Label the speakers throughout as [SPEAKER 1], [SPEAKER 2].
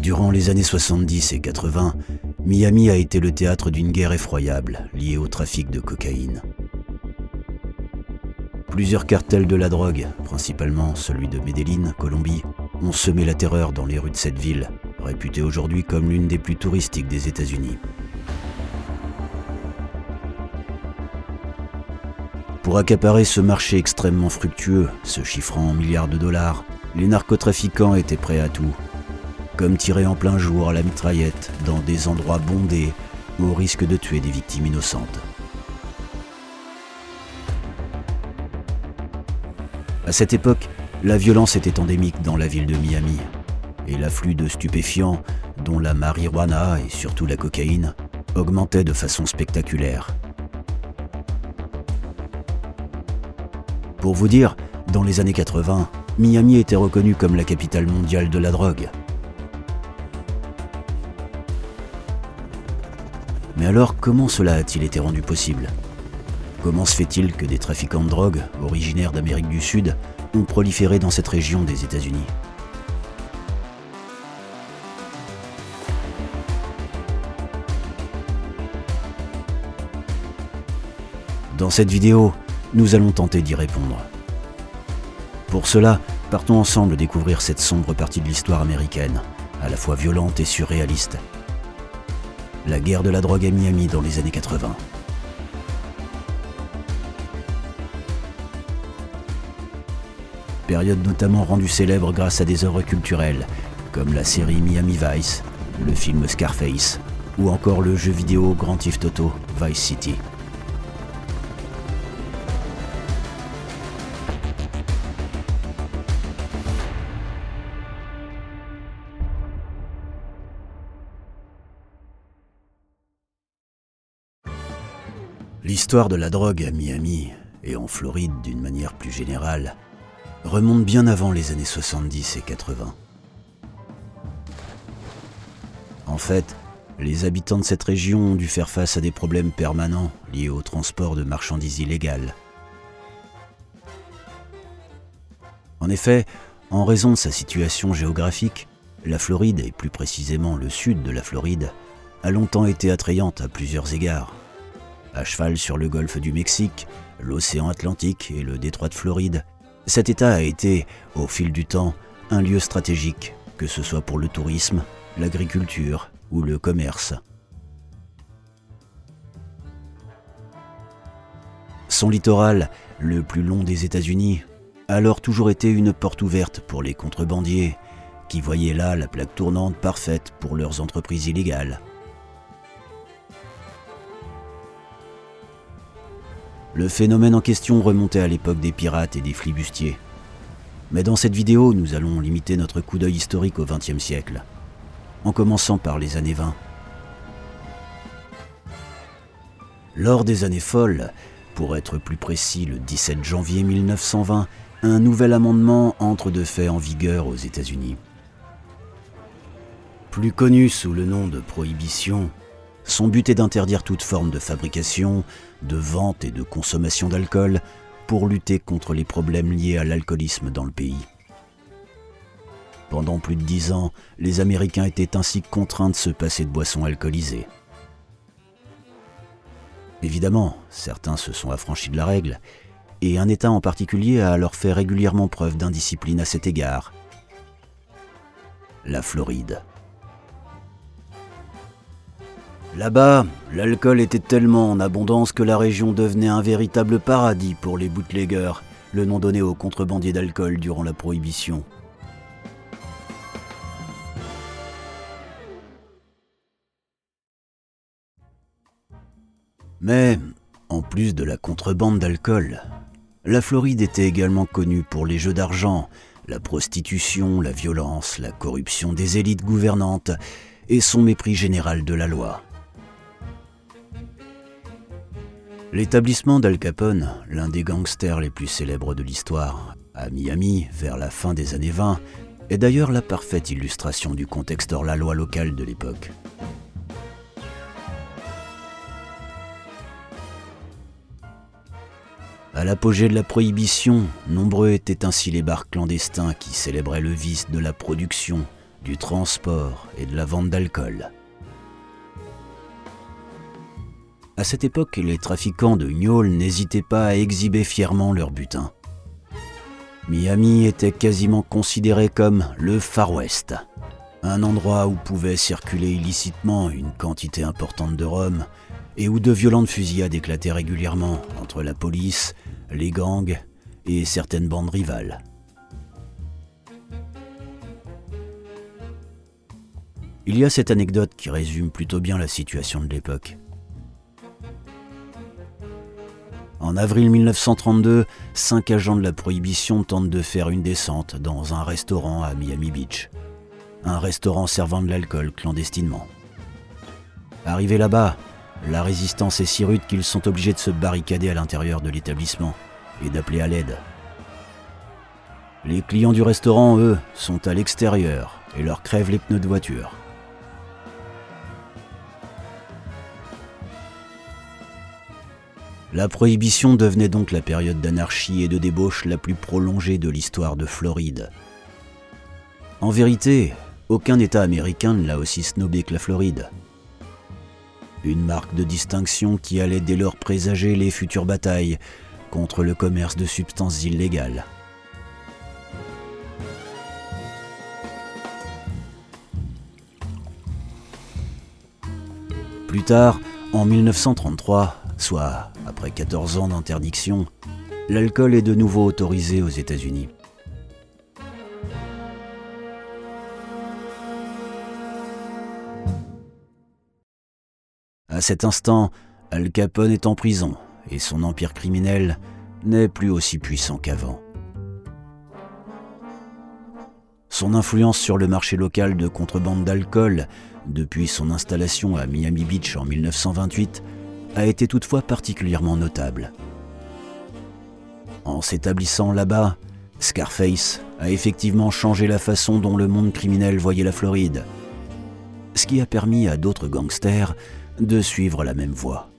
[SPEAKER 1] Durant les années 70 et 80, Miami a été le théâtre d'une guerre effroyable liée au trafic de cocaïne. Plusieurs cartels de la drogue, principalement celui de Medellín, Colombie, ont semé la terreur dans les rues de cette ville, réputée aujourd'hui comme l'une des plus touristiques des États-Unis. Pour accaparer ce marché extrêmement fructueux, se chiffrant en milliards de dollars, les narcotrafiquants étaient prêts à tout, comme tirer en plein jour la mitraillette dans des endroits bondés au risque de tuer des victimes innocentes. À cette époque, la violence était endémique dans la ville de Miami, et l'afflux de stupéfiants, dont la marijuana et surtout la cocaïne, augmentait de façon spectaculaire. Pour vous dire, dans les années 80, Miami était reconnue comme la capitale mondiale de la drogue. Alors, comment cela a-t-il été rendu possible? Comment se fait-il que des trafiquants de drogue, originaires d'Amérique du Sud, ont proliféré dans cette région des États-Unis? Dans cette vidéo, nous allons tenter d'y répondre. Pour cela, partons ensemble découvrir cette sombre partie de l'histoire américaine, à la fois violente et surréaliste, la guerre de la drogue à Miami dans les années 80. Période notamment rendue célèbre grâce à des œuvres culturelles, comme la série Miami Vice, le film Scarface, ou encore le jeu vidéo Grand Theft Auto Vice City. L'histoire de la drogue à Miami, et en Floride d'une manière plus générale, remonte bien avant les années 70 et 80. En fait, les habitants de cette région ont dû faire face à des problèmes permanents liés au transport de marchandises illégales. En effet, en raison de sa situation géographique, la Floride, et plus précisément le sud de la Floride, a longtemps été attrayante à plusieurs égards à cheval sur le golfe du Mexique, l'océan Atlantique et le détroit de Floride, cet État a été, au fil du temps, un lieu stratégique, que ce soit pour le tourisme, l'agriculture ou le commerce. Son littoral, le plus long des États-Unis, a alors toujours été une porte ouverte pour les contrebandiers, qui voyaient là la plaque tournante parfaite pour leurs entreprises illégales. Le phénomène en question remontait à l'époque des pirates et des flibustiers. Mais dans cette vidéo, nous allons limiter notre coup d'œil historique au XXe siècle, en commençant par les années 20. Lors des années folles, pour être plus précis le 17 janvier 1920, un nouvel amendement entre de fait en vigueur aux États-Unis. Plus connu sous le nom de prohibition, son but est d'interdire toute forme de fabrication, de vente et de consommation d'alcool pour lutter contre les problèmes liés à l'alcoolisme dans le pays. Pendant plus de dix ans, les Américains étaient ainsi contraints de se passer de boissons alcoolisées. Évidemment, certains se sont affranchis de la règle, et un État en particulier a alors fait régulièrement preuve d'indiscipline à cet égard. La Floride. Là-bas, l'alcool était tellement en abondance que la région devenait un véritable paradis pour les bootleggers, le nom donné aux contrebandiers d'alcool durant la prohibition. Mais, en plus de la contrebande d'alcool, la Floride était également connue pour les jeux d'argent, la prostitution, la violence, la corruption des élites gouvernantes et son mépris général de la loi. L'établissement d'Al Capone, l'un des gangsters les plus célèbres de l'histoire, à Miami vers la fin des années 20, est d'ailleurs la parfaite illustration du contexte hors la loi locale de l'époque. À l'apogée de la prohibition, nombreux étaient ainsi les bars clandestins qui célébraient le vice de la production, du transport et de la vente d'alcool. À cette époque, les trafiquants de gnôle n'hésitaient pas à exhiber fièrement leur butin. Miami était quasiment considéré comme le Far West, un endroit où pouvait circuler illicitement une quantité importante de rhum et où de violentes fusillades éclataient régulièrement entre la police, les gangs et certaines bandes rivales. Il y a cette anecdote qui résume plutôt bien la situation de l'époque. En avril 1932, cinq agents de la prohibition tentent de faire une descente dans un restaurant à Miami Beach. Un restaurant servant de l'alcool clandestinement. Arrivés là-bas, la résistance est si rude qu'ils sont obligés de se barricader à l'intérieur de l'établissement et d'appeler à l'aide. Les clients du restaurant, eux, sont à l'extérieur et leur crèvent les pneus de voiture. La prohibition devenait donc la période d'anarchie et de débauche la plus prolongée de l'histoire de Floride. En vérité, aucun État américain ne l'a aussi snobé que la Floride. Une marque de distinction qui allait dès lors présager les futures batailles contre le commerce de substances illégales. Plus tard, en 1933, soit après 14 ans d'interdiction, l'alcool est de nouveau autorisé aux États-Unis. À cet instant, Al Capone est en prison et son empire criminel n'est plus aussi puissant qu'avant. Son influence sur le marché local de contrebande d'alcool, depuis son installation à Miami Beach en 1928, a été toutefois particulièrement notable. En s'établissant là-bas, Scarface a effectivement changé la façon dont le monde criminel voyait la Floride, ce qui a permis à d'autres gangsters de suivre la même voie.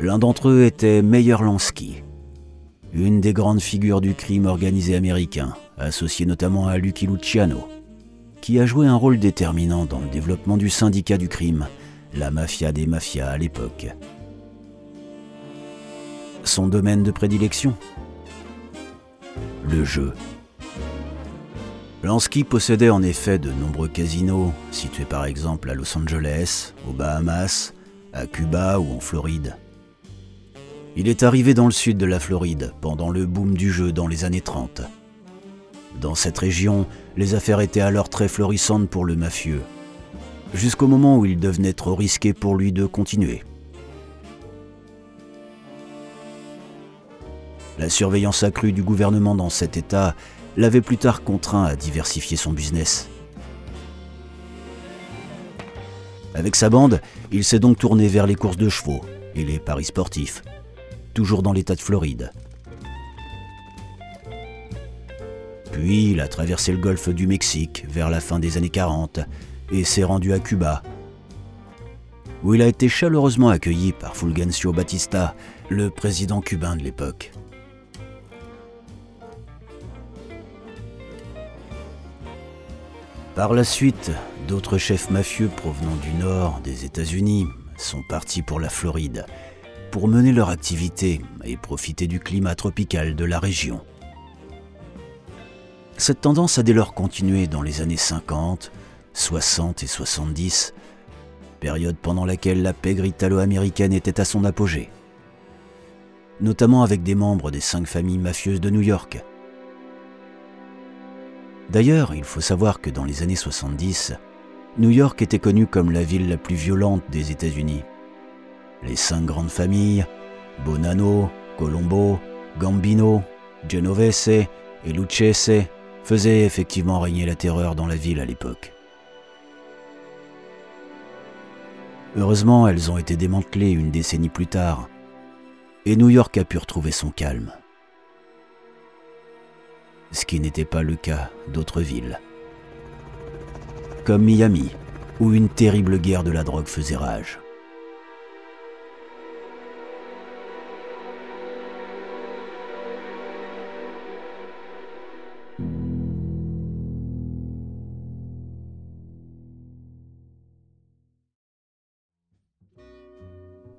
[SPEAKER 1] L'un d'entre eux était Meyer Lansky, une des grandes figures du crime organisé américain, associé notamment à Lucky Luciano qui a joué un rôle déterminant dans le développement du syndicat du crime, la mafia des mafias à l'époque. Son domaine de prédilection Le jeu. Lansky possédait en effet de nombreux casinos, situés par exemple à Los Angeles, aux Bahamas, à Cuba ou en Floride. Il est arrivé dans le sud de la Floride pendant le boom du jeu dans les années 30. Dans cette région, les affaires étaient alors très florissantes pour le mafieux, jusqu'au moment où il devenait trop risqué pour lui de continuer. La surveillance accrue du gouvernement dans cet État l'avait plus tard contraint à diversifier son business. Avec sa bande, il s'est donc tourné vers les courses de chevaux et les paris sportifs, toujours dans l'État de Floride. Puis il a traversé le golfe du Mexique vers la fin des années 40 et s'est rendu à Cuba, où il a été chaleureusement accueilli par Fulgencio Batista, le président cubain de l'époque. Par la suite, d'autres chefs mafieux provenant du nord des États-Unis sont partis pour la Floride pour mener leur activité et profiter du climat tropical de la région. Cette tendance a dès lors continué dans les années 50, 60 et 70, période pendant laquelle la pègre italo-américaine était à son apogée, notamment avec des membres des cinq familles mafieuses de New York. D'ailleurs, il faut savoir que dans les années 70, New York était connue comme la ville la plus violente des États-Unis. Les cinq grandes familles, Bonanno, Colombo, Gambino, Genovese et Lucchese, faisait effectivement régner la terreur dans la ville à l'époque. Heureusement, elles ont été démantelées une décennie plus tard, et New York a pu retrouver son calme. Ce qui n'était pas le cas d'autres villes. Comme Miami, où une terrible guerre de la drogue faisait rage.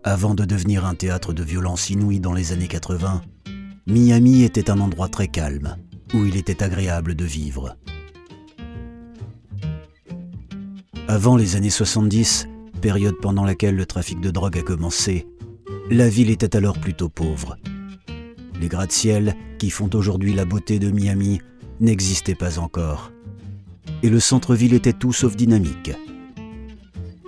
[SPEAKER 1] Avant de devenir un théâtre de violence inouïe dans les années 80, Miami était un endroit très calme, où il était agréable de vivre. Avant les années 70, période pendant laquelle le trafic de drogue a commencé, la ville était alors plutôt pauvre. Les gratte-ciel, qui font aujourd'hui la beauté de Miami, n'existaient pas encore. Et le centre-ville était tout sauf dynamique.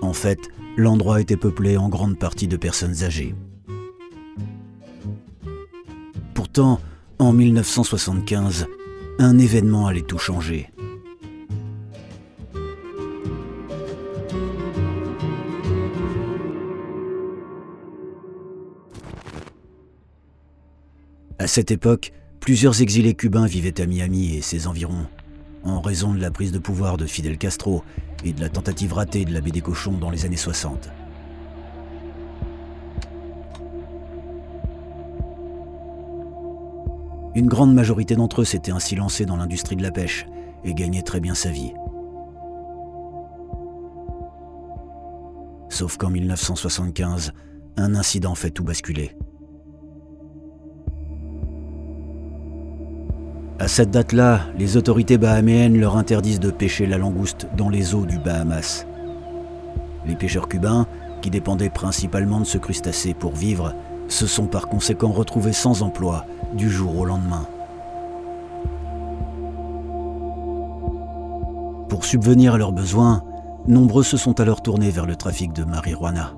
[SPEAKER 1] En fait, l'endroit était peuplé en grande partie de personnes âgées. Pourtant, en 1975, un événement allait tout changer. À cette époque, plusieurs exilés cubains vivaient à Miami et ses environs, en raison de la prise de pouvoir de Fidel Castro et de la tentative ratée de la baie des cochons dans les années 60. Une grande majorité d'entre eux s'étaient ainsi lancés dans l'industrie de la pêche et gagnaient très bien sa vie. Sauf qu'en 1975, un incident fait tout basculer. À cette date-là, les autorités bahaméennes leur interdisent de pêcher la langouste dans les eaux du Bahamas. Les pêcheurs cubains, qui dépendaient principalement de ce crustacé pour vivre, se sont par conséquent retrouvés sans emploi du jour au lendemain. Pour subvenir à leurs besoins, nombreux se sont alors tournés vers le trafic de marijuana.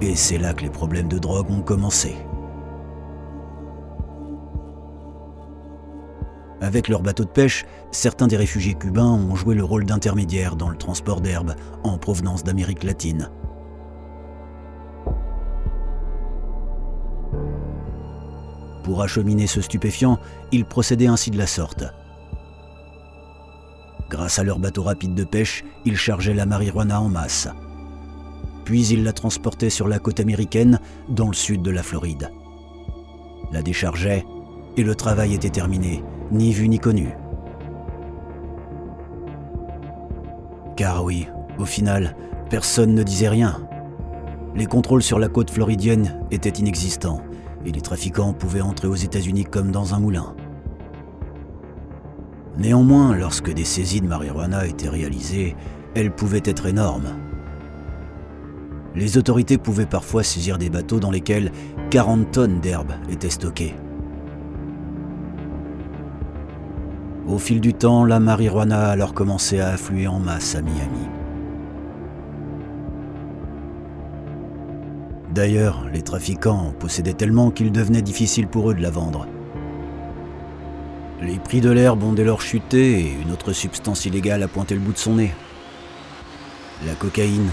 [SPEAKER 1] Et c'est là que les problèmes de drogue ont commencé. Avec leurs bateaux de pêche, certains des réfugiés cubains ont joué le rôle d'intermédiaire dans le transport d'herbes en provenance d'Amérique latine. Pour acheminer ce stupéfiant, ils procédaient ainsi de la sorte. Grâce à leurs bateaux rapides de pêche, ils chargeaient la marijuana en masse. Puis ils la transportaient sur la côte américaine, dans le sud de la Floride. La déchargeaient, et le travail était terminé, ni vu ni connu. Car oui, au final, personne ne disait rien. Les contrôles sur la côte floridienne étaient inexistants et les trafiquants pouvaient entrer aux États-Unis comme dans un moulin. Néanmoins, lorsque des saisies de marijuana étaient réalisées, elles pouvaient être énormes. Les autorités pouvaient parfois saisir des bateaux dans lesquels 40 tonnes d'herbe étaient stockées. Au fil du temps, la marijuana a alors commencé à affluer en masse à Miami. D'ailleurs, les trafiquants possédaient tellement qu'il devenait difficile pour eux de la vendre. Les prix de l'herbe ont dès lors chuté et une autre substance illégale a pointé le bout de son nez. La cocaïne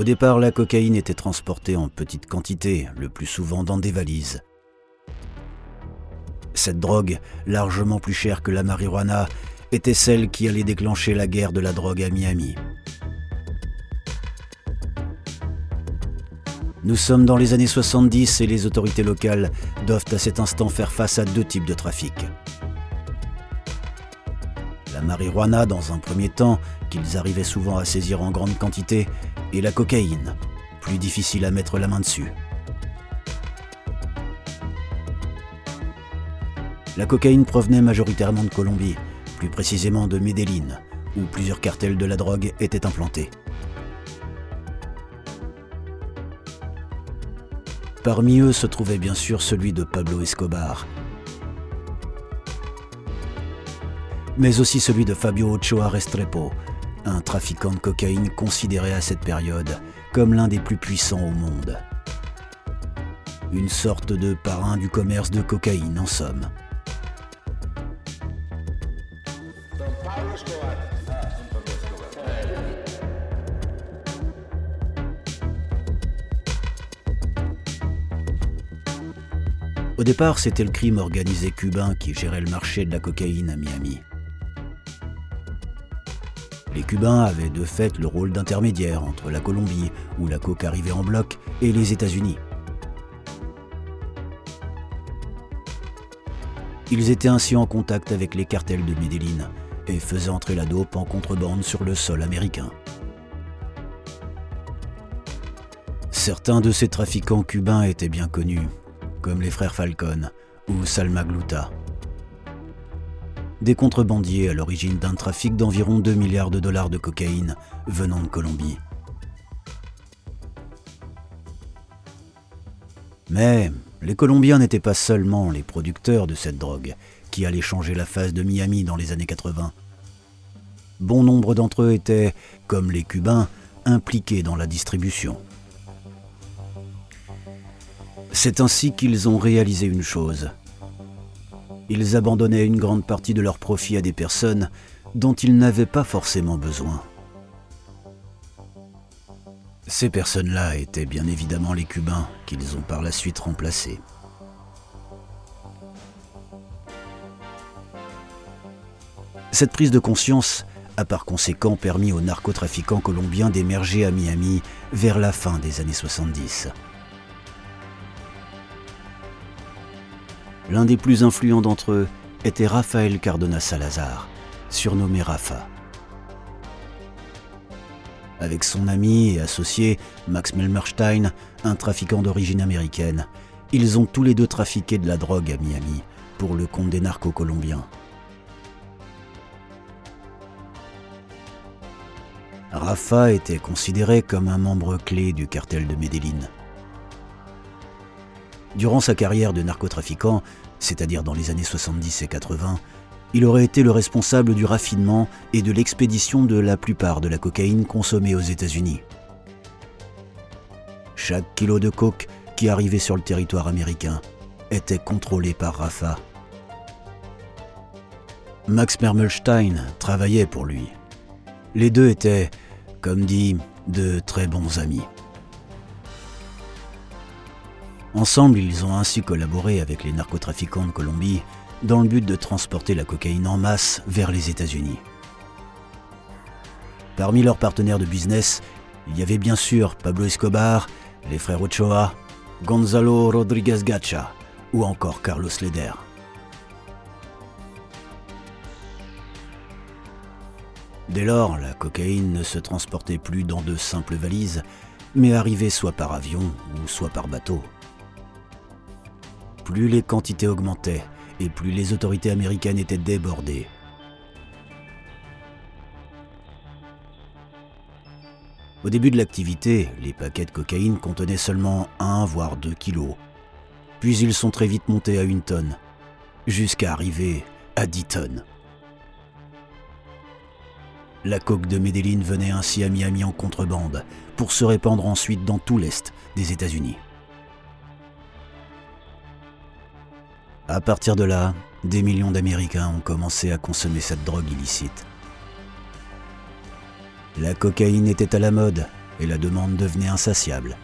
[SPEAKER 1] Au départ, la cocaïne était transportée en petite quantité, le plus souvent dans des valises. Cette drogue, largement plus chère que la marijuana, était celle qui allait déclencher la guerre de la drogue à Miami. Nous sommes dans les années 70 et les autorités locales doivent à cet instant faire face à deux types de trafic. Marijuana dans un premier temps, qu'ils arrivaient souvent à saisir en grande quantité, et la cocaïne, plus difficile à mettre la main dessus. La cocaïne provenait majoritairement de Colombie, plus précisément de Medellín, où plusieurs cartels de la drogue étaient implantés. Parmi eux se trouvait bien sûr celui de Pablo Escobar, mais aussi celui de Fabio Ochoa Restrepo, un trafiquant de cocaïne considéré à cette période comme l'un des plus puissants au monde. Une sorte de parrain du commerce de cocaïne en somme. Au départ, c'était le crime organisé cubain qui gérait le marché de la cocaïne à Miami. Les Cubains avaient de fait le rôle d'intermédiaire entre la Colombie, où la coke arrivait en bloc, et les États-Unis. Ils étaient ainsi en contact avec les cartels de Medellín et faisaient entrer la dope en contrebande sur le sol américain. Certains de ces trafiquants cubains étaient bien connus, comme les frères Falcon ou Salma Gluta. Des contrebandiers à l'origine d'un trafic d'environ 2 milliards de dollars de cocaïne venant de Colombie. Mais les Colombiens n'étaient pas seulement les producteurs de cette drogue qui allait changer la face de Miami dans les années 80. Bon nombre d'entre eux étaient, comme les Cubains, impliqués dans la distribution. C'est ainsi qu'ils ont réalisé une chose. Ils abandonnaient une grande partie de leurs profits à des personnes dont ils n'avaient pas forcément besoin. Ces personnes-là étaient bien évidemment les Cubains qu'ils ont par la suite remplacés. Cette prise de conscience a par conséquent permis aux narcotrafiquants colombiens d'émerger à Miami vers la fin des années 70. L'un des plus influents d'entre eux était Rafael Cardona Salazar, surnommé Rafa. Avec son ami et associé Max Melmerstein, un trafiquant d'origine américaine, ils ont tous les deux trafiqué de la drogue à Miami pour le compte des narcos colombiens. Rafa était considéré comme un membre clé du cartel de Medellín. Durant sa carrière de narcotrafiquant, c'est-à-dire dans les années 70 et 80, il aurait été le responsable du raffinement et de l'expédition de la plupart de la cocaïne consommée aux États-Unis. Chaque kilo de coke qui arrivait sur le territoire américain était contrôlé par Rafa. Max Mermelstein travaillait pour lui. Les deux étaient, comme dit, de très bons amis. Ensemble, ils ont ainsi collaboré avec les narcotrafiquants de Colombie dans le but de transporter la cocaïne en masse vers les États-Unis. Parmi leurs partenaires de business, il y avait bien sûr Pablo Escobar, les frères Ochoa, Gonzalo Rodriguez Gacha ou encore Carlos Leder. Dès lors, la cocaïne ne se transportait plus dans de simples valises, mais arrivait soit par avion ou soit par bateau. Plus les quantités augmentaient, et plus les autorités américaines étaient débordées. Au début de l'activité, les paquets de cocaïne contenaient seulement 1 voire 2 kilos. Puis ils sont très vite montés à une tonne, jusqu'à arriver à 10 tonnes. La coque de Medellín venait ainsi à Miami en contrebande, pour se répandre ensuite dans tout l'Est des États-Unis. À partir de là, des millions d'Américains ont commencé à consommer cette drogue illicite. La cocaïne était à la mode et la demande devenait insatiable.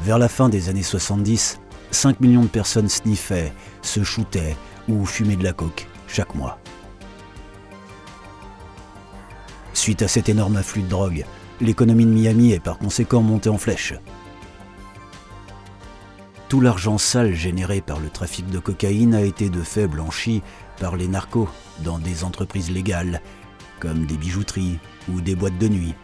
[SPEAKER 1] Vers la fin des années 70, 5 millions de personnes sniffaient, se shootaient ou fumaient de la coke chaque mois. Suite à cet énorme afflux de drogue, l'économie de Miami est par conséquent montée en flèche. Tout l'argent sale généré par le trafic de cocaïne a été de fait blanchi par les narcos dans des entreprises légales, comme des bijouteries ou des boîtes de nuit.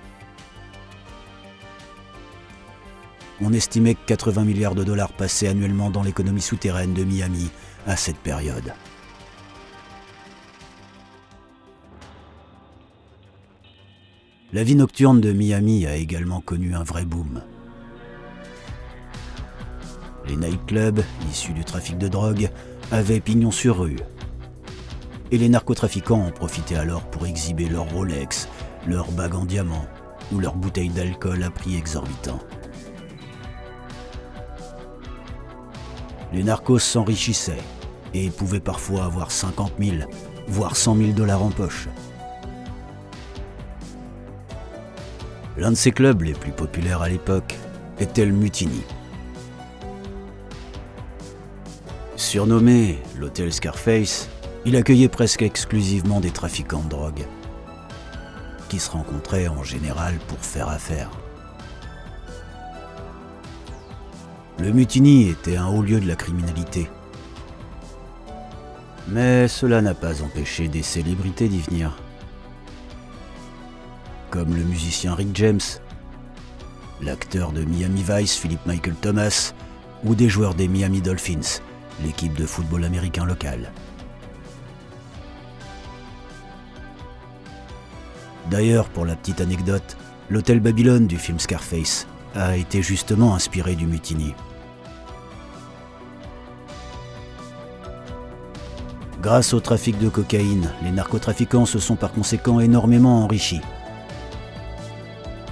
[SPEAKER 1] On estimait que 80 milliards de dollars passaient annuellement dans l'économie souterraine de Miami à cette période. La vie nocturne de Miami a également connu un vrai boom. Les nightclubs, issus du trafic de drogue, avaient pignon sur rue. Et les narcotrafiquants en profitaient alors pour exhiber leurs Rolex, leurs bagues en diamant ou leurs bouteilles d'alcool à prix exorbitant. Les narcos s'enrichissaient et pouvaient parfois avoir 50 000, voire 100 000 dollars en poche. L'un de ces clubs les plus populaires à l'époque était le Mutiny. Surnommé l'hôtel Scarface, il accueillait presque exclusivement des trafiquants de drogue, qui se rencontraient en général pour faire affaire. Le mutiny était un haut lieu de la criminalité. Mais cela n'a pas empêché des célébrités d'y venir. Comme le musicien Rick James, l'acteur de Miami Vice Philip Michael Thomas, ou des joueurs des Miami Dolphins, l'équipe de football américain locale. D'ailleurs, pour la petite anecdote, l'hôtel Babylone du film Scarface a été justement inspiré du mutiny. Grâce au trafic de cocaïne, les narcotrafiquants se sont par conséquent énormément enrichis.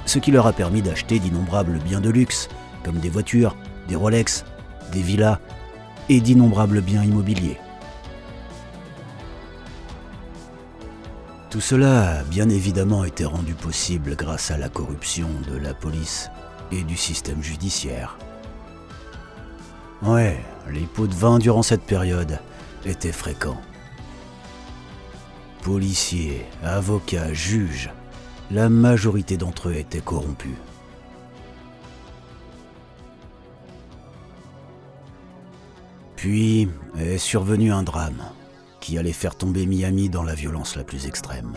[SPEAKER 1] Ce qui leur a permis d'acheter d'innombrables biens de luxe, comme des voitures, des Rolex, des villas et d'innombrables biens immobiliers. Tout cela a bien évidemment été rendu possible grâce à la corruption de la police et du système judiciaire. Ouais, les pots de vin durant cette période étaient fréquents. Policiers, avocats, juges, la majorité d'entre eux étaient corrompus. Puis est survenu un drame qui allait faire tomber Miami dans la violence la plus extrême.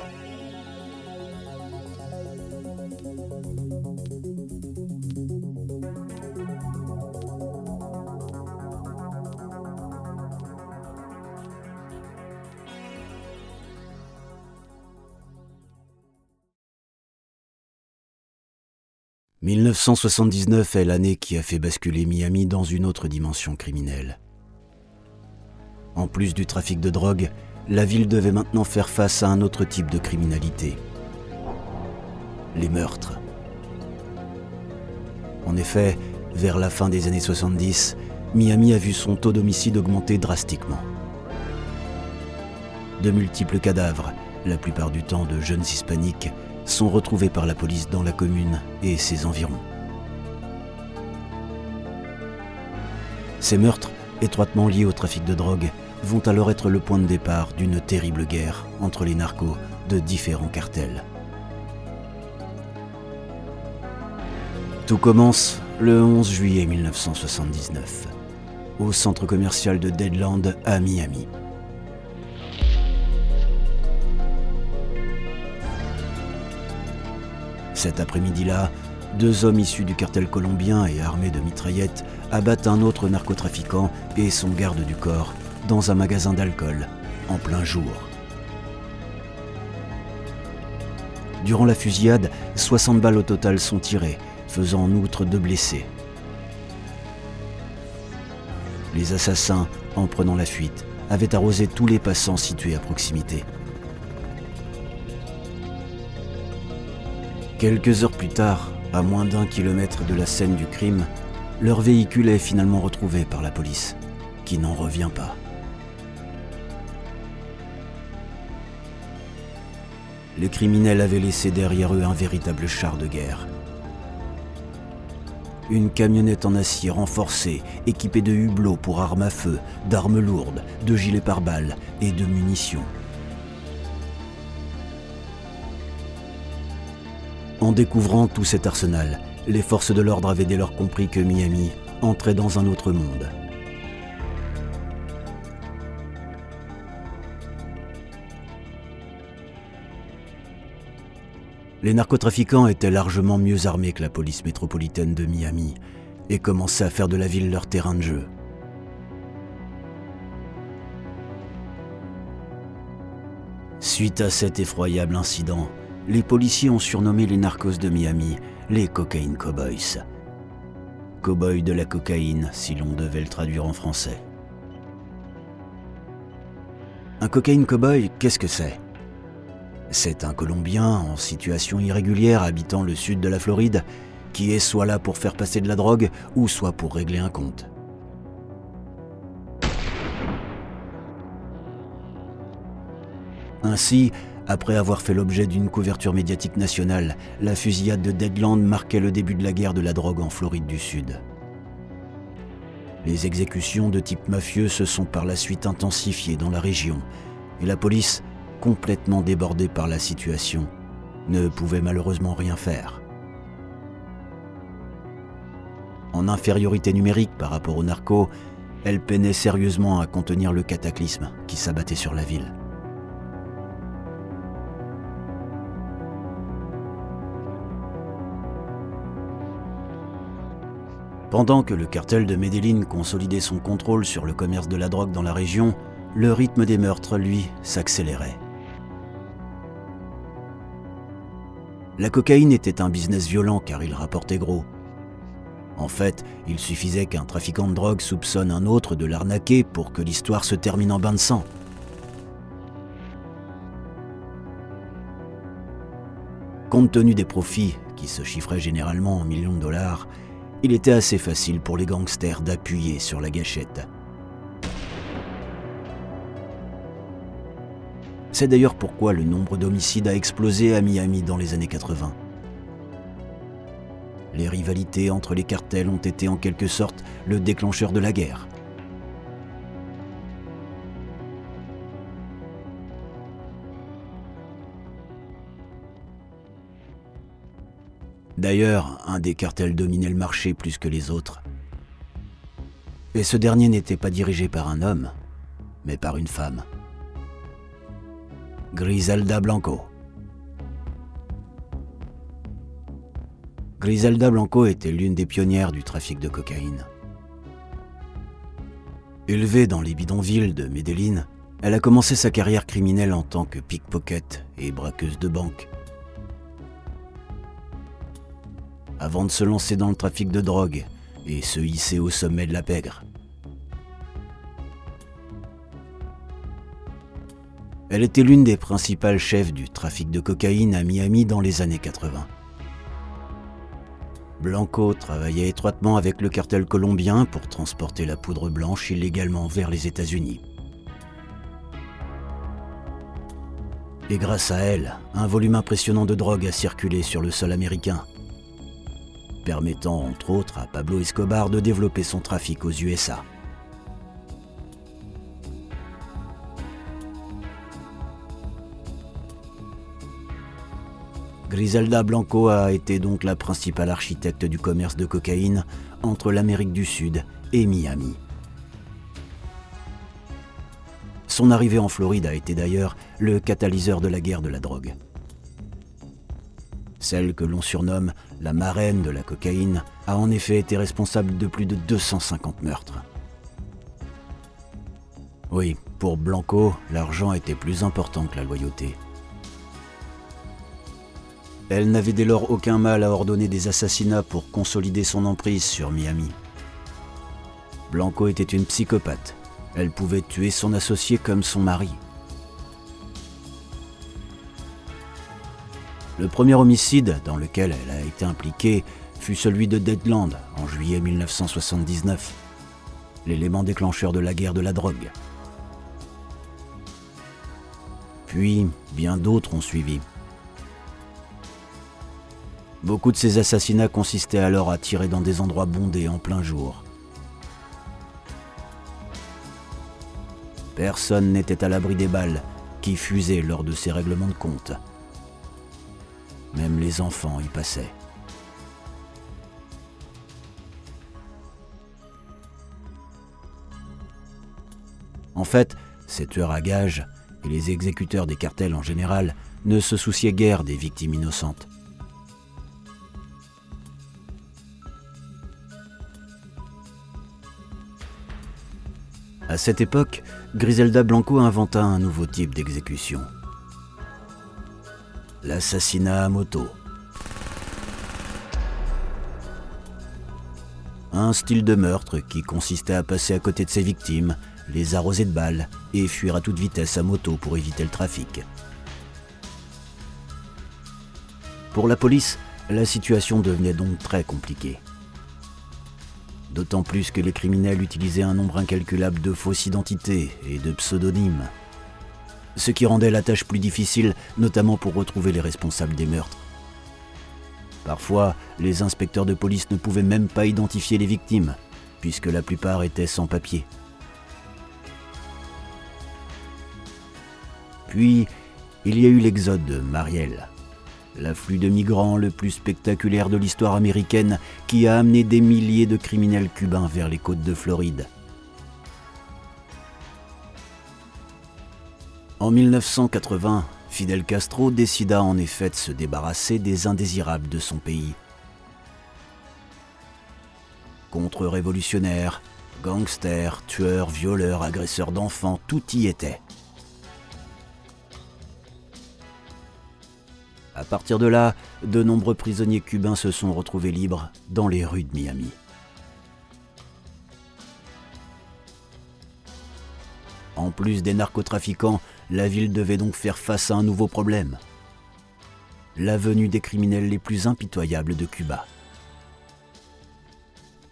[SPEAKER 1] « 1979 est l'année qui a fait basculer Miami dans une autre dimension criminelle. En plus du trafic de drogue, la ville devait maintenant faire face à un autre type de criminalité. Les meurtres. En effet, vers la fin des années 70, Miami a vu son taux d'homicide augmenter drastiquement. De multiples cadavres, la plupart du temps de jeunes hispaniques, sont retrouvés par la police dans la commune et ses environs. Ces meurtres, étroitement liés au trafic de drogue, vont alors être le point de départ d'une terrible guerre entre les narcos de différents cartels. Tout commence le 11 juillet 1979, au centre commercial de Deadland à Miami. Cet après-midi-là, deux hommes issus du cartel colombien et armés de mitraillettes abattent un autre narcotrafiquant et son garde du corps dans un magasin d'alcool, en plein jour. Durant la fusillade, 60 balles au total sont tirées, faisant en outre deux blessés. Les assassins, en prenant la fuite, avaient arrosé tous les passants situés à proximité. Quelques heures plus tard, à moins d'un kilomètre de la scène du crime, leur véhicule est finalement retrouvé par la police, qui n'en revient pas. Les criminels avaient laissé derrière eux un véritable char de guerre. Une camionnette en acier renforcée, équipée de hublots pour armes à feu, d'armes lourdes, de gilets pare-balles et de munitions. En découvrant tout cet arsenal, les forces de l'ordre avaient dès lors compris que Miami entrait dans un autre monde. Les narcotrafiquants étaient largement mieux armés que la police métropolitaine de Miami et commençaient à faire de la ville leur terrain de jeu. Suite à cet effroyable incident, les policiers ont surnommé les narcos de Miami les Cocaine Cowboys. Cowboys de la cocaïne, si l'on devait le traduire en français. Un cocaine cowboy, qu'est-ce que c'est? C'est un Colombien en situation irrégulière habitant le sud de la Floride qui est soit là pour faire passer de la drogue ou soit pour régler un compte. Ainsi, après avoir fait l'objet d'une couverture médiatique nationale, la fusillade de Deadland marquait le début de la guerre de la drogue en Floride du Sud. Les exécutions de type mafieux se sont par la suite intensifiées dans la région, et la police complètement débordé par la situation, ne pouvait malheureusement rien faire. En infériorité numérique par rapport aux narcos, elle peinait sérieusement à contenir le cataclysme qui s'abattait sur la ville. Pendant que le cartel de Medellin consolidait son contrôle sur le commerce de la drogue dans la région, le rythme des meurtres, lui, s'accélérait. La cocaïne était un business violent car il rapportait gros. En fait, il suffisait qu'un trafiquant de drogue soupçonne un autre de l'arnaquer pour que l'histoire se termine en bain de sang. Compte tenu des profits, qui se chiffraient généralement en millions de dollars, il était assez facile pour les gangsters d'appuyer sur la gâchette. C'est d'ailleurs pourquoi le nombre d'homicides a explosé à Miami dans les années 80. Les rivalités entre les cartels ont été en quelque sorte le déclencheur de la guerre. D'ailleurs, un des cartels dominait le marché plus que les autres. Et ce dernier n'était pas dirigé par un homme, mais par une femme. Griselda Blanco. Griselda Blanco était l'une des pionnières du trafic de cocaïne. Élevée dans les bidonvilles de Medellin, elle a commencé sa carrière criminelle en tant que pickpocket et braqueuse de banque. avant de se lancer dans le trafic de drogue et se hisser au sommet de la pègre. Elle était l'une des principales chefs du trafic de cocaïne à Miami dans les années 80. Blanco travaillait étroitement avec le cartel colombien pour transporter la poudre blanche illégalement vers les États-Unis. Et grâce à elle, un volume impressionnant de drogue a circulé sur le sol américain permettant entre autres à Pablo Escobar de développer son trafic aux USA. Griselda Blanco a été donc la principale architecte du commerce de cocaïne entre l'Amérique du Sud et Miami. Son arrivée en Floride a été d'ailleurs le catalyseur de la guerre de la drogue. Celle que l'on surnomme la marraine de la cocaïne a en effet été responsable de plus de 250 meurtres. Oui, pour Blanco, l'argent était plus important que la loyauté. Elle n'avait dès lors aucun mal à ordonner des assassinats pour consolider son emprise sur Miami. Blanco était une psychopathe. Elle pouvait tuer son associé comme son mari. Le premier homicide dans lequel elle a été impliquée fut celui de Deadland en juillet 1979, l'élément déclencheur de la guerre de la drogue. Puis, bien d'autres ont suivi. Beaucoup de ces assassinats consistaient alors à tirer dans des endroits bondés en plein jour. Personne n'était à l'abri des balles qui fusaient lors de ces règlements de compte. Même les enfants y passaient. En fait, ces tueurs à gages et les exécuteurs des cartels en général ne se souciaient guère des victimes innocentes. À cette époque, Griselda Blanco inventa un nouveau type d'exécution l'assassinat à moto. Un style de meurtre qui consistait à passer à côté de ses victimes, les arroser de balles et fuir à toute vitesse à moto pour éviter le trafic. Pour la police, la situation devenait donc très compliquée. D'autant plus que les criminels utilisaient un nombre incalculable de fausses identités et de pseudonymes ce qui rendait la tâche plus difficile, notamment pour retrouver les responsables des meurtres. Parfois, les inspecteurs de police ne pouvaient même pas identifier les victimes, puisque la plupart étaient sans papier. Puis, il y a eu l'exode de Marielle. L'afflux de migrants le plus spectaculaire de l'histoire américaine qui a amené des milliers de criminels cubains vers les côtes de Floride. En 1980, Fidel Castro décida en effet de se débarrasser des indésirables de son pays. Contre-révolutionnaires, gangsters, tueurs, violeurs, agresseurs d'enfants, tout y était. À partir de là, de nombreux prisonniers cubains se sont retrouvés libres dans les rues de Miami. En plus des narcotrafiquants, la ville devait donc faire face à un nouveau problème. La venue des criminels les plus impitoyables de Cuba.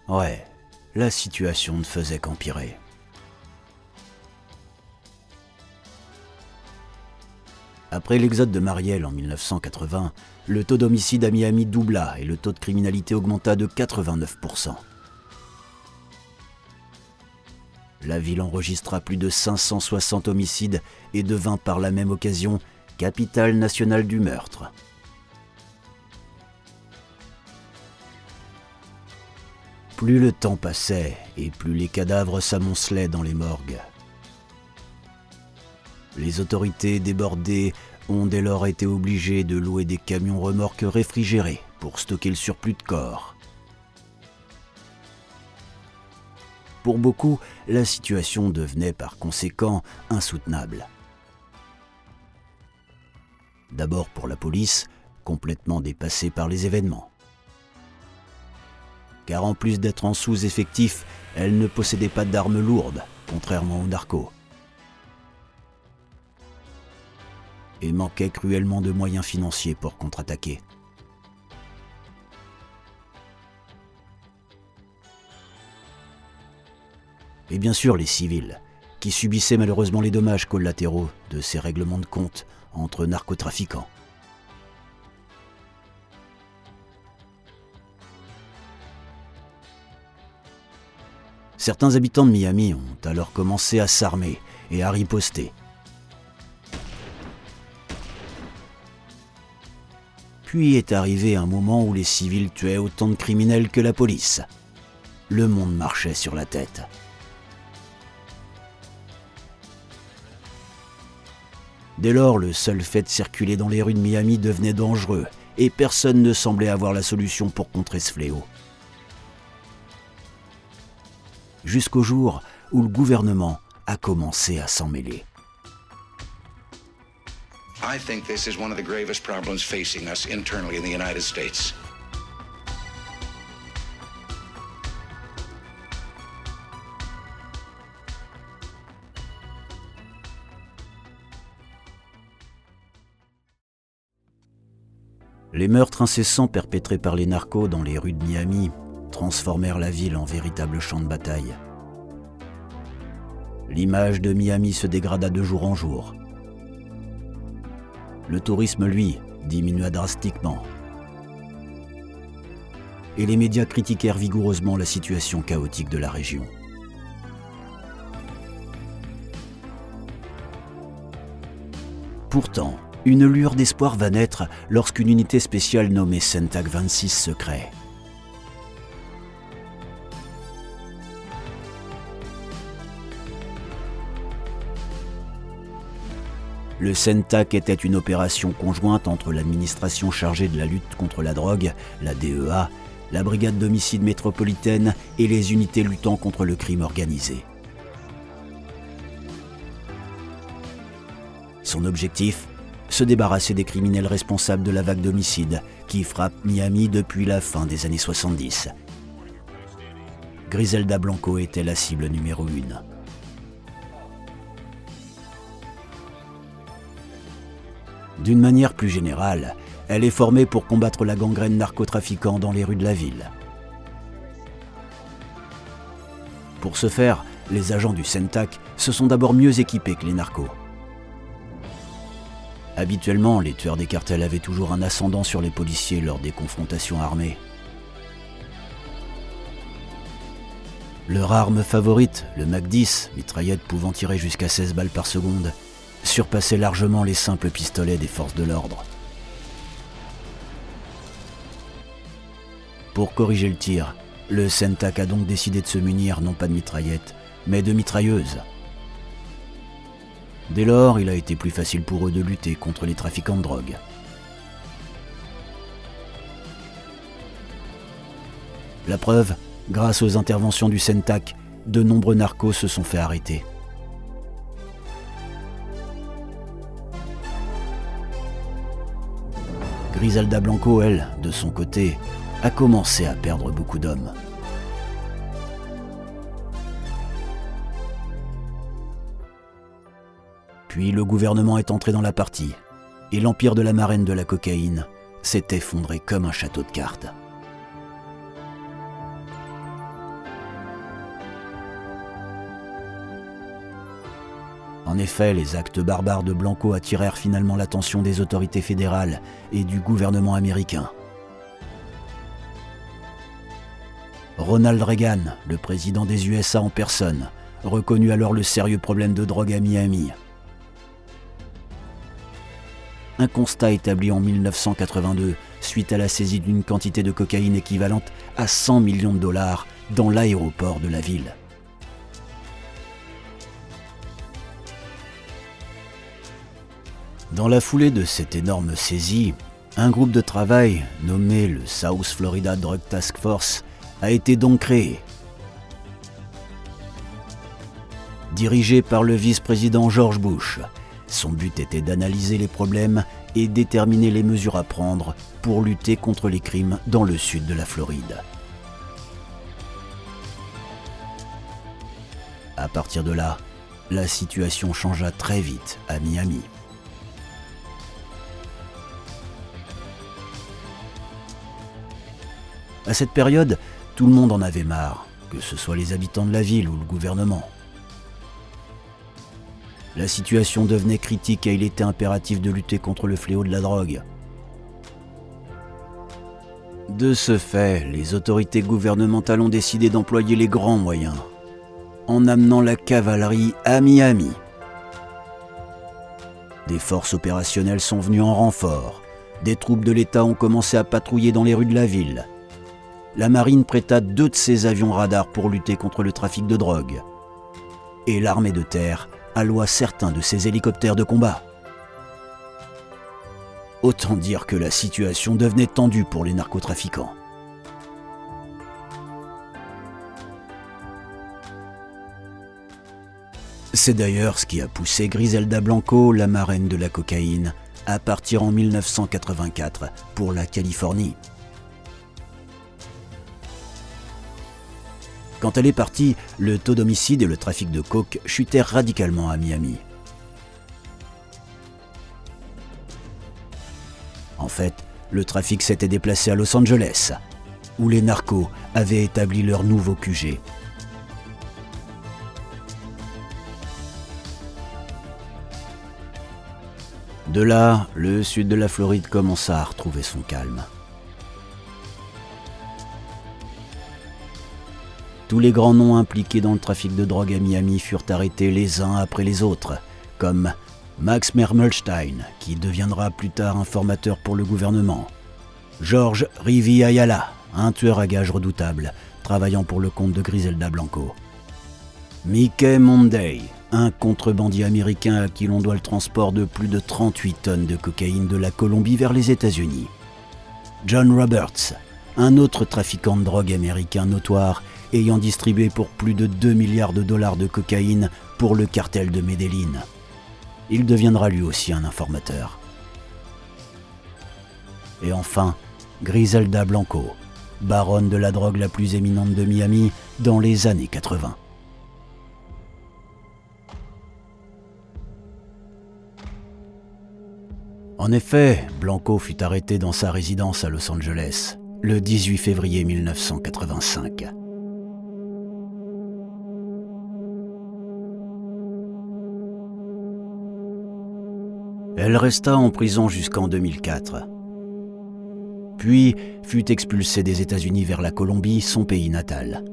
[SPEAKER 1] Ouais, la situation ne faisait qu'empirer. Après l'exode de Marielle en 1980, le taux d'homicide à Miami doubla et le taux de criminalité augmenta de 89%. La ville enregistra plus de 560 homicides et devint par la même occasion capitale nationale du meurtre. Plus le temps passait et plus les cadavres s'amoncelaient dans les morgues. Les autorités débordées ont dès lors été obligées de louer des camions remorques réfrigérés pour stocker le surplus de corps. Pour beaucoup, la situation devenait par conséquent insoutenable. D'abord pour la police, complètement dépassée par les événements. Car en plus d'être en sous-effectif, elle ne possédait pas d'armes lourdes, contrairement aux narcos. Et manquait cruellement de moyens financiers pour contre-attaquer. Et bien sûr les civils, qui subissaient malheureusement les dommages collatéraux de ces règlements de compte entre narcotrafiquants. Certains habitants de Miami ont alors commencé à s'armer et à riposter Puis est arrivé un moment où les civils tuaient autant de criminels que la police. Le monde marchait sur la tête. Dès lors, le seul fait de circuler dans les rues de Miami devenait dangereux, et personne ne semblait avoir la solution pour contrer ce fléau. Jusqu'au jour où le gouvernement a commencé à s'en mêler. I think this is one of the gravest problems facing us internally in the United States. Les meurtres incessants perpétrés par les narcos dans les rues de Miami transformèrent la ville en véritable champ de bataille. L'image de Miami se dégrada de jour en jour le tourisme, lui, diminua drastiquement. Et les médias critiquèrent vigoureusement la situation chaotique de la région. Pourtant, une lueur d'espoir va naître lorsqu'une unité spéciale nommée Centac 26 se crée. Le CENTAC était une opération conjointe entre l'administration chargée de la lutte contre la drogue, la DEA, la brigade d'homicide métropolitaine et les unités luttant contre le crime organisé. Son objectif? Se débarrasser des criminels responsables de la vague d'homicides qui frappe Miami depuis la fin des années 70. Griselda Blanco était la cible numéro une. D'une manière plus générale, elle est formée pour combattre la gangrène narcotrafiquant dans les rues de la ville. Pour ce faire, les agents du CENTAC se sont d'abord mieux équipés que les narcos. Habituellement, les tueurs des cartels avaient toujours un ascendant sur les policiers lors des confrontations armées. Leur arme favorite, le Mac 10, mitraillette pouvant tirer jusqu'à 16 balles par seconde, surpassait largement les simples pistolets des forces de l'ordre. Pour corriger le tir, le Sentak a donc décidé de se munir non pas de mitraillettes, mais de mitrailleuses. Dès lors, il a été plus facile pour eux de lutter contre les trafiquants de drogue. La preuve, grâce aux interventions du Sentak, de nombreux narcos se sont fait arrêter. Griselda Blanco, elle, de son côté, a commencé à perdre beaucoup d'hommes. Puis le gouvernement est entré dans la partie, et l'empire de la marraine de la cocaïne s'est effondré comme un château de cartes. En effet, les actes barbares de Blanco attirèrent finalement l'attention des autorités fédérales et du gouvernement américain. Ronald Reagan, le président des USA en personne, reconnut alors le sérieux problème de drogue à Miami un constat établi en 1982 suite à la saisie d'une quantité de cocaïne équivalente à 100 millions de dollars dans l'aéroport de la ville. Dans la foulée de cette énorme saisie, un groupe de travail nommé le South Florida Drug Task Force a été donc créé. Dirigé par le vice-président George Bush, son but était d'analyser les problèmes et déterminer les mesures à prendre pour lutter contre les crimes dans le sud de la Floride. À partir de là, la situation changea très vite à Miami. À cette période, tout le monde en avait marre, que ce soit les habitants de la ville ou le gouvernement. La situation devenait critique et il était impératif de lutter contre le fléau de la drogue. De ce fait, les autorités gouvernementales ont décidé d'employer les grands moyens, en amenant la cavalerie à Miami. Des forces opérationnelles sont venues en renfort, des troupes de l'État ont commencé à patrouiller dans les rues de la ville. La marine prêta deux de ses avions radars pour lutter contre le trafic de drogue. Et l'armée de terre alloua certains de ses hélicoptères de combat. Autant dire que la situation devenait tendue pour les narcotrafiquants. C'est d'ailleurs ce qui a poussé Griselda Blanco, la marraine de la cocaïne, à partir en 1984 pour la Californie. Quand elle est partie, le taux d'homicide et le trafic de coke chutèrent radicalement à Miami. En fait, le trafic s'était déplacé à Los Angeles, où les narcos avaient établi leur nouveau QG. De là, le sud de la Floride commença à retrouver son calme. Tous les grands noms impliqués dans le trafic de drogue à Miami furent arrêtés les uns après les autres, comme Max Mermelstein, qui deviendra plus tard un formateur pour le gouvernement, George Rivi Ayala, un tueur à gages redoutable, travaillant pour le compte de Griselda Blanco, Mickey Monday, un contrebandier américain à qui l'on doit le transport de plus de 38 tonnes de cocaïne de la Colombie vers les États-Unis, John Roberts, un autre trafiquant de drogue américain notoire ayant distribué pour plus de 2 milliards de dollars de cocaïne pour le cartel de Medellin. Il deviendra lui aussi un informateur. Et enfin, Griselda Blanco, baronne de la drogue la plus éminente de Miami dans les années 80. En effet, Blanco fut arrêté dans sa résidence à Los Angeles le 18 février 1985. Elle resta en prison jusqu'en 2004. Puis fut expulsée des États-Unis vers la Colombie, son pays natal.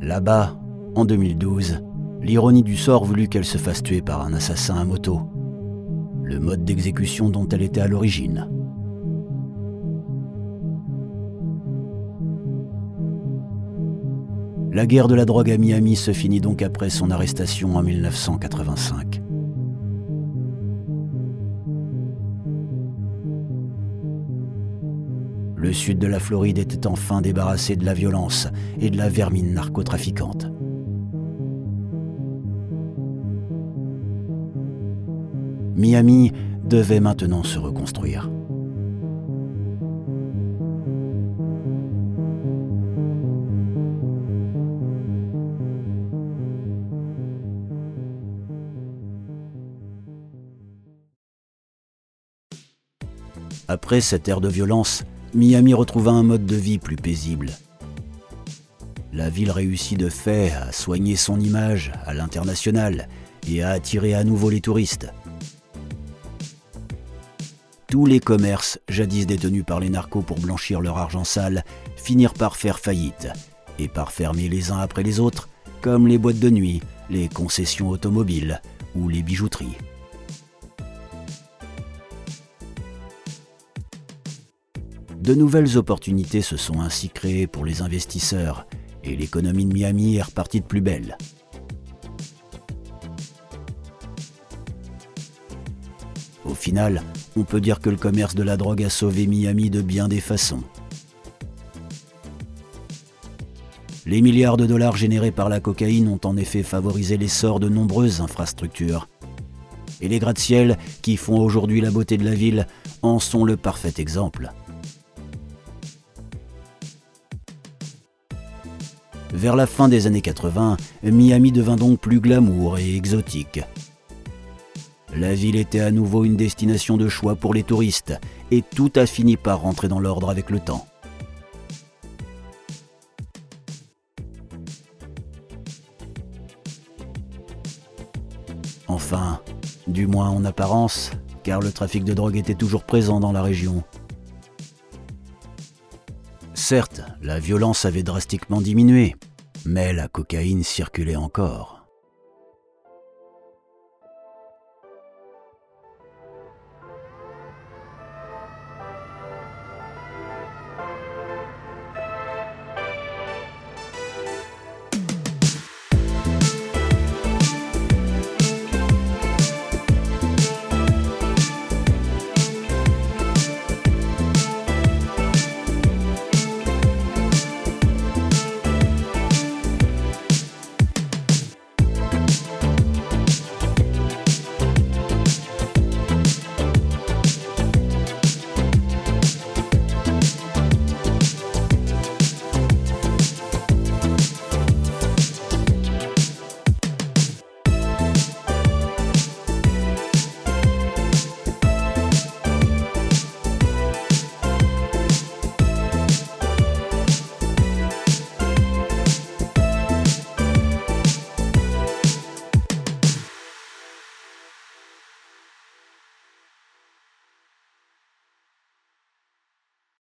[SPEAKER 1] Là-bas, en 2012, l'ironie du sort voulut qu'elle se fasse tuer par un assassin à moto. le mode d'exécution dont elle était à l'origine. La guerre de la drogue à Miami se finit donc après son arrestation en 1985. Le sud de la Floride était enfin débarrassé de la violence et de la vermine narcotrafiquante. Miami devait maintenant se reconstruire. Après cette ère de violence, Miami retrouva un mode de vie plus paisible. La ville réussit de fait à soigner son image à l'international et à attirer à nouveau les touristes. Tous les commerces, jadis détenus par les narcos pour blanchir leur argent sale, finirent par faire faillite et par fermer les uns après les autres, comme les boîtes de nuit, les concessions automobiles ou les bijouteries. De nouvelles opportunités se sont ainsi créées pour les investisseurs et l'économie de Miami est repartie de plus belle. Au final, on peut dire que le commerce de la drogue a sauvé Miami de bien des façons. Les milliards de dollars générés par la cocaïne ont en effet favorisé l'essor de nombreuses infrastructures. Et les gratte-ciel, qui font aujourd'hui la beauté de la ville, en sont le parfait exemple. Vers la fin des années 80, Miami devint donc plus glamour et exotique. La ville était à nouveau une destination de choix pour les touristes, et tout a fini par rentrer dans l'ordre avec le temps. Enfin, du moins en apparence, car le trafic de drogue était toujours présent dans la région. Certes, la violence avait drastiquement diminué, mais la cocaïne circulait encore.